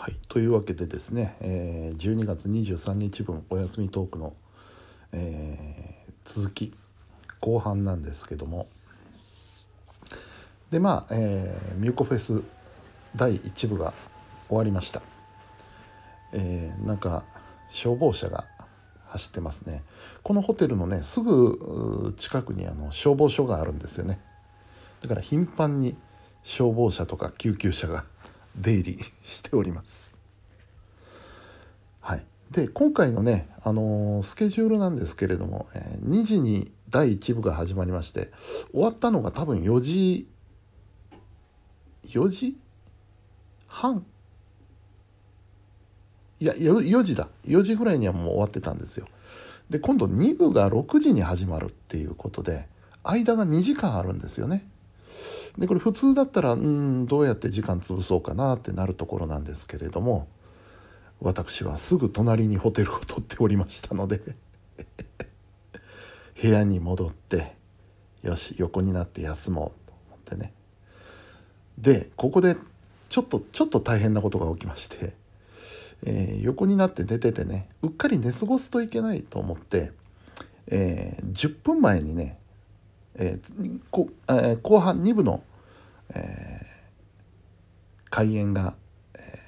はい、というわけでですね、えー、12月23日分お休みトークの、えー、続き後半なんですけども。でまあ、えー、ミューコフェス第1部が終わりました、えー、なんか消防車が走ってますね。このホテルのねすぐ近くにあの消防署があるんですよね。だから頻繁に消防車とか救急車が出入りしております。はい。で今回のね、あのー、スケジュールなんですけれども、えー、2時に第1部が始まりまして終わったのが多分4時4時？半？いや 4, 4時だ。4時ぐらいにはもう終わってたんですよ。で今度2部が6時に始まるっていうことで間が2時間あるんですよね。でこれ普通だったらうんどうやって時間潰そうかなってなるところなんですけれども私はすぐ隣にホテルを取っておりましたので部屋に戻ってよし横になって休もうと思ってね。でここでちょっとちょっと大変なことが起きまして、えー、横になって寝ててねうっかり寝過ごすといけないと思って、えー、10分前にね、えーこえー、後半2部の、えー、開演が、え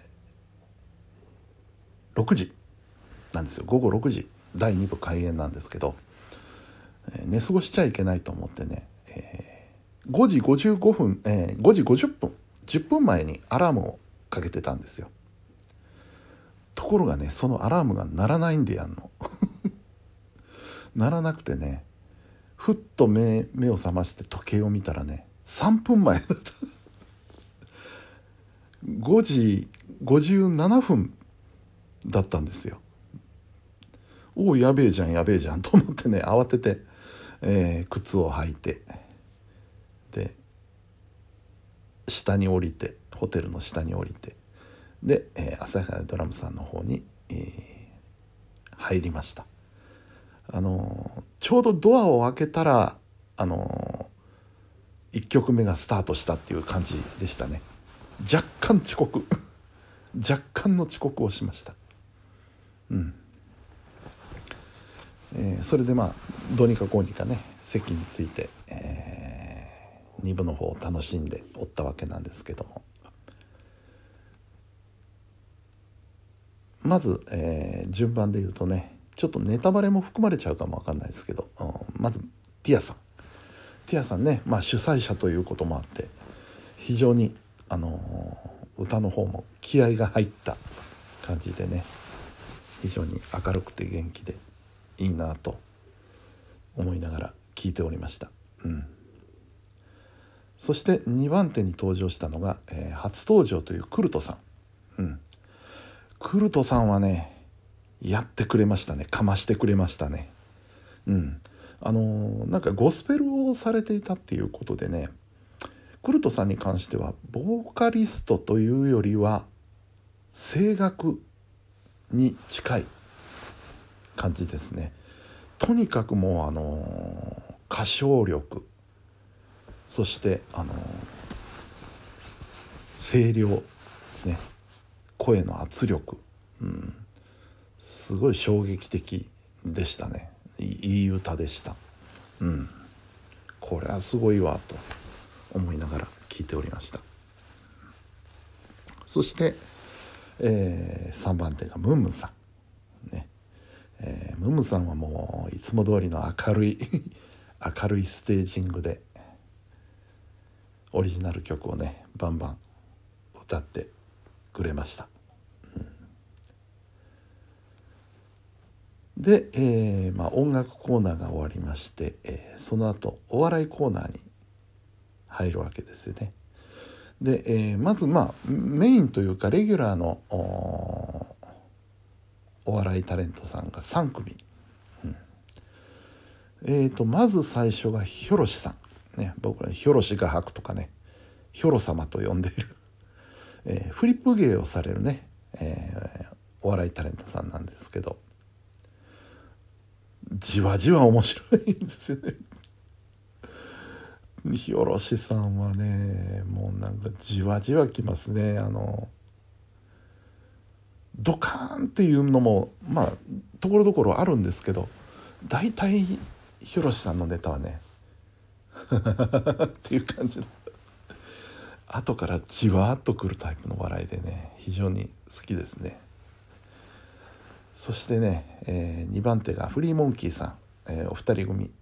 ー、6時なんですよ。午後6時。第2部開演なんですけど、えー、寝過ごしちゃいけないと思ってね、えー、5時55分、えー、5時50分10分前にアラームをかけてたんですよ。ところがねそのアラームが鳴らないんでやんの。鳴らなくてねふっと目目を覚まして時計を見たらね3分前だった。5時57分だったんですよ。おおやべえじゃんやべえじゃんと思ってね慌てて、えー、靴を履いてで下に降りてホテルの下に降りてで、えー、朝原ドラムさんの方に、えー、入りました。あの、ちょうどドアを開けたらあの、1曲目がスタートしたっていう感じでしたね。若干遅刻。若干の遅刻をしました。うん。えー、それでまあどうにかこうにかね席について、えー、2部の方を楽しんでおったわけなんですけども。まず、えー、順番で言うとねちょっとネタバレも含まれちゃうかもわかんないですけど、うん、まずティアさんティアさんね、まあ、主催者ということもあって非常に、あの、歌の方も気合が入った感じでね非常に明るくて元気でいいなと思いながら聞いておりました。うんそして2番手に登場したのが、えー、初登場というクルトさん。うん。クルトさんはね、やってくれましたね。かましてくれましたね。うん。あのー、なんかゴスペルをされていたっていうことでね、クルトさんに関しては、ボーカリストというよりは、声楽に近い感じですね。とにかくもうあの、歌唱力そしてあの声量ね声の圧力、うん、すごい衝撃的でしたね。いい歌でした、うん、これはすごいわと思いながら聞いておりました。そして、えー、3番手がムンムンさん。ね。えー、ムムさんはもういつも通りの明るい 明るいステージングでオリジナル曲をねバンバン歌ってくれました、うん、で、えーまあ、音楽コーナーが終わりまして、えー、その後お笑いコーナーに入るわけですよね。で、えー、まずまあメインというかレギュラーのお笑いタレントさんが3組、えーとまず最初がヒョロシさん。ね、僕らヒョロシ画伯とかねヒョロ様と呼んでいる、えー、フリップ芸をされるね、えー、お笑いタレントさんなんですけど。じわじわ面白いんですよね。ヒョロシさんはねもうなんかじわじわきますね。あのドカーンっていうのもまあところどころあるんですけど大体ヒロシさんのネタはね っていう感じの。後からじわっとくるタイプの笑いでね非常に好きですね。そしてね、えー、2番手がフリーモンキーさん、えー、お二人組、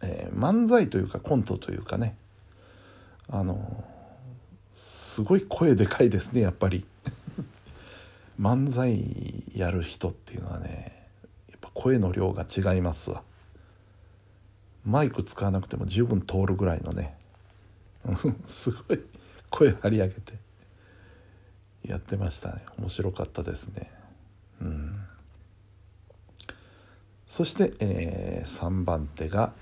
えー、漫才というかコントというかね。あのすごい声でかいですねやっぱり。漫才やる人っていうのはねやっぱ声の量が違いますわ。マイク使わなくても十分通るぐらいのね。すごい声張り上げてやってましたね。面白かったですねうんそして、えー、3番手が、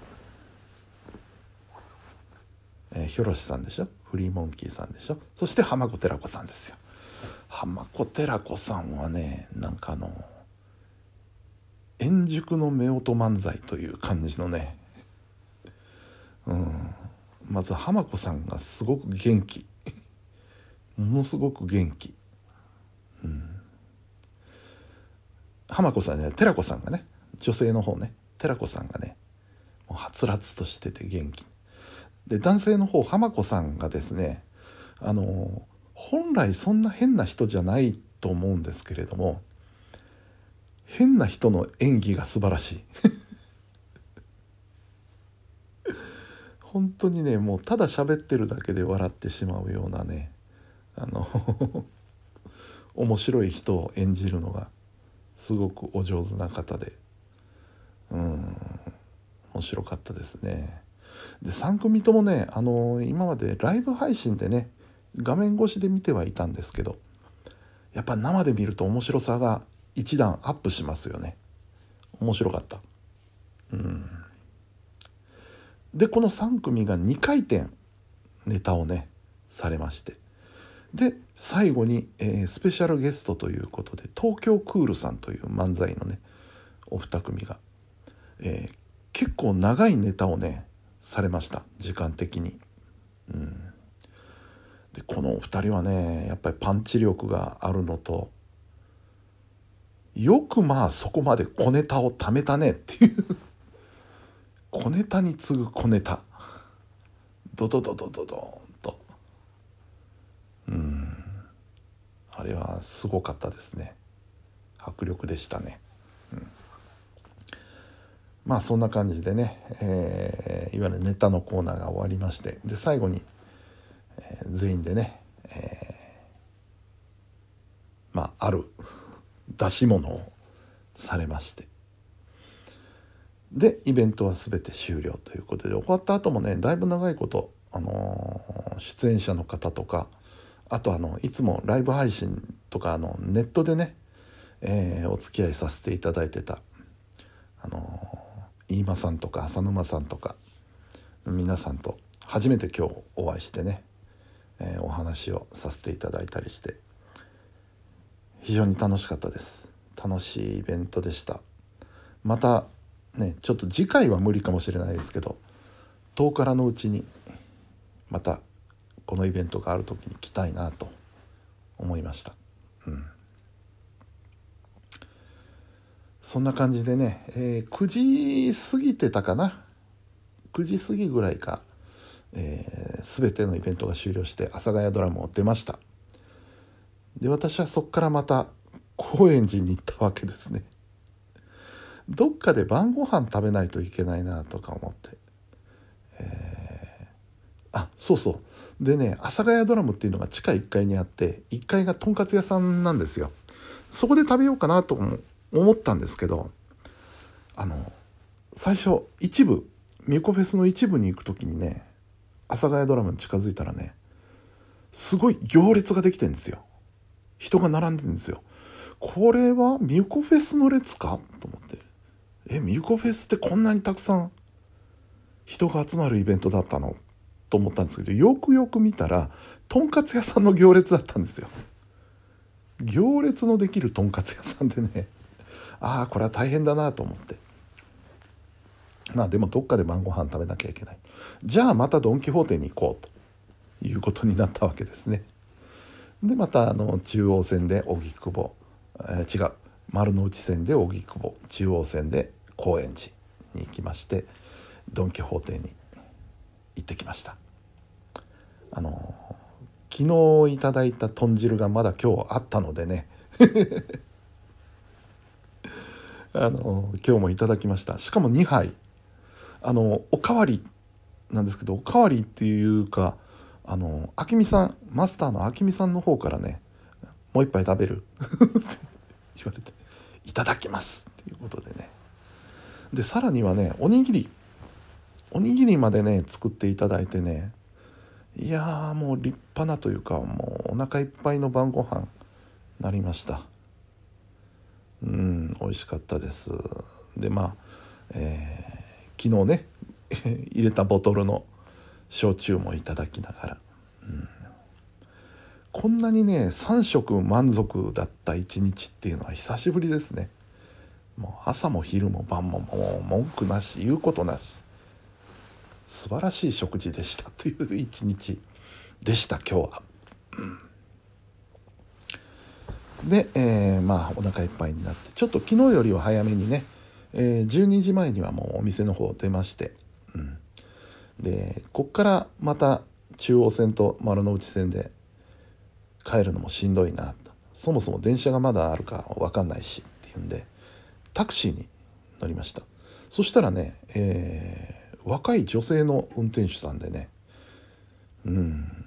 えー、ヒョロシさんでしょ？フリーモンキーさんでしょ？そして浜子寺子さんですよ。浜子寺子さんはねなんかあの円熟の夫婦漫才という感じのねうん。まず浜子さんがすごく元気。ものすごく元気。うん。浜子さんね寺子さんがね女性の方ね寺子さんがねもうはつらつとしてて元気。で男性の方浜子さんがですねあの本来そんな変な人じゃないと思うんですけれども変な人の演技が素晴らしい。本当にねもうただ喋ってるだけで笑ってしまうようなねあの面白い人を演じるのがすごくお上手な方で。うん。面白かったですね。で3組ともねあの今までライブ配信でね画面越しで見てはいたんですけどやっぱ生で見ると面白さが一段アップしますよね。面白かった。うん。でこの3組が2回転ネタをねされまして。で最後に、えー、スペシャルゲストということで東京クールさんという漫才のねお二組が、えー、結構長いネタをねされました。時間的に。うん。でこのお二人はねやっぱりパンチ力があるのとよくまあそこまで小ネタを貯めたねっていう。小ネタに次ぐ小ネタ。ドドドドドドンと。うん。あれはすごかったですね。迫力でしたね、まあそんな感じでね、えー、いわゆるネタのコーナーが終わりましてで最後に「えー、全員でね、えー、まあある出し物をされまして。でイベントは全て終了ということで終わった後もねだいぶ長いこと、あのー、出演者の方とかあとあのいつもライブ配信とかあのネットでね、えー、お付き合いさせていただいてたあの飯間さんとか浅沼さんとか皆さんと初めて今日お会いしてねえー、お話をさせていただいたりして非常に楽しかったです。楽しいイベントでした。またねちょっと次回は無理かもしれないですけど10日のうちにまたこのイベントがある時に来たいなと思いました。うん。そんな感じでね、えー、9時過ぎてたかな？9時過ぎぐらいかえー、全てのイベントが終了して阿佐ヶ谷ドラムを出ました。で私はそこからまた高円寺に行ったわけですね。どっかで晩ご飯食べないといけないなとか思って、えー、あそうそう。でね阿佐ヶ谷ドラムっていうのが地下1階にあって1階がとんかつ屋さんなんですよ。そこで食べようかなと思ったんですけどあの最初一部ミコフェスの一部に行く時にね阿佐ヶ谷ドラムに近づいたらねすごい行列ができてんですよ。人が並んでるんですよ。これはミュコフェスの列か？と思って。えミュコフェスってこんなにたくさん人が集まるイベントだったの？と思ったんですけどよくよく見たらとんかつ屋さんの行列だったんですよ。行列のできるとんかつ屋さんでねああこれは大変だなと思って。まあでもどっかで晩ご飯食べなきゃいけない。じゃあまたドン・キホーテに行こうということになったわけですね。でまたあの中央線で荻窪えー、違う丸の内線で荻窪中央線で高円寺に行きましてドン・キホーテに行ってきました。あの昨日いただいた豚汁がまだ今日あったのでね。あの今日もいただきました。しかも2杯。あのおかわりなんですけどおかわりっていうかあの明美さんマスターの明美さんの方からねもう一杯食べる。って言われていただきますっていうことでね。でさらにはねおにぎり。おにぎりまでね作っていただいてね。いやもう立派なというかもうお腹いっぱいの晩ご飯なりました。うん美味しかったです。でまあ、えー、昨日ね 入れたボトルの焼酎もいただきながら、うん、こんなにね3食満足だった一日っていうのは久しぶりですね。もう朝も昼も晩ももう文句なし言うことなし。素晴らしい食事でしたという一日でした今日は。うん。で、えー、まあお腹いっぱいになってちょっと昨日よりは早めにね、えー、12時前にはもうお店の方出まして、うん、でこっからまた中央線と丸の内線で帰るのもしんどいなと。そもそも電車がまだあるか分かんないしっていうんでタクシーに乗りました。そしたらね、えー若い女性の運転手さんでねうん。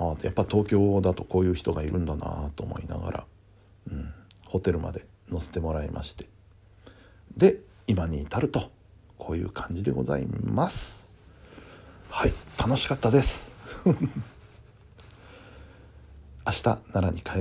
あやっぱ東京だとこういう人がいるんだなと思いながら、うん、ホテルまで乗せてもらいまして。で今に至るとこういう感じでございます。はい楽しかったです。明日奈良に帰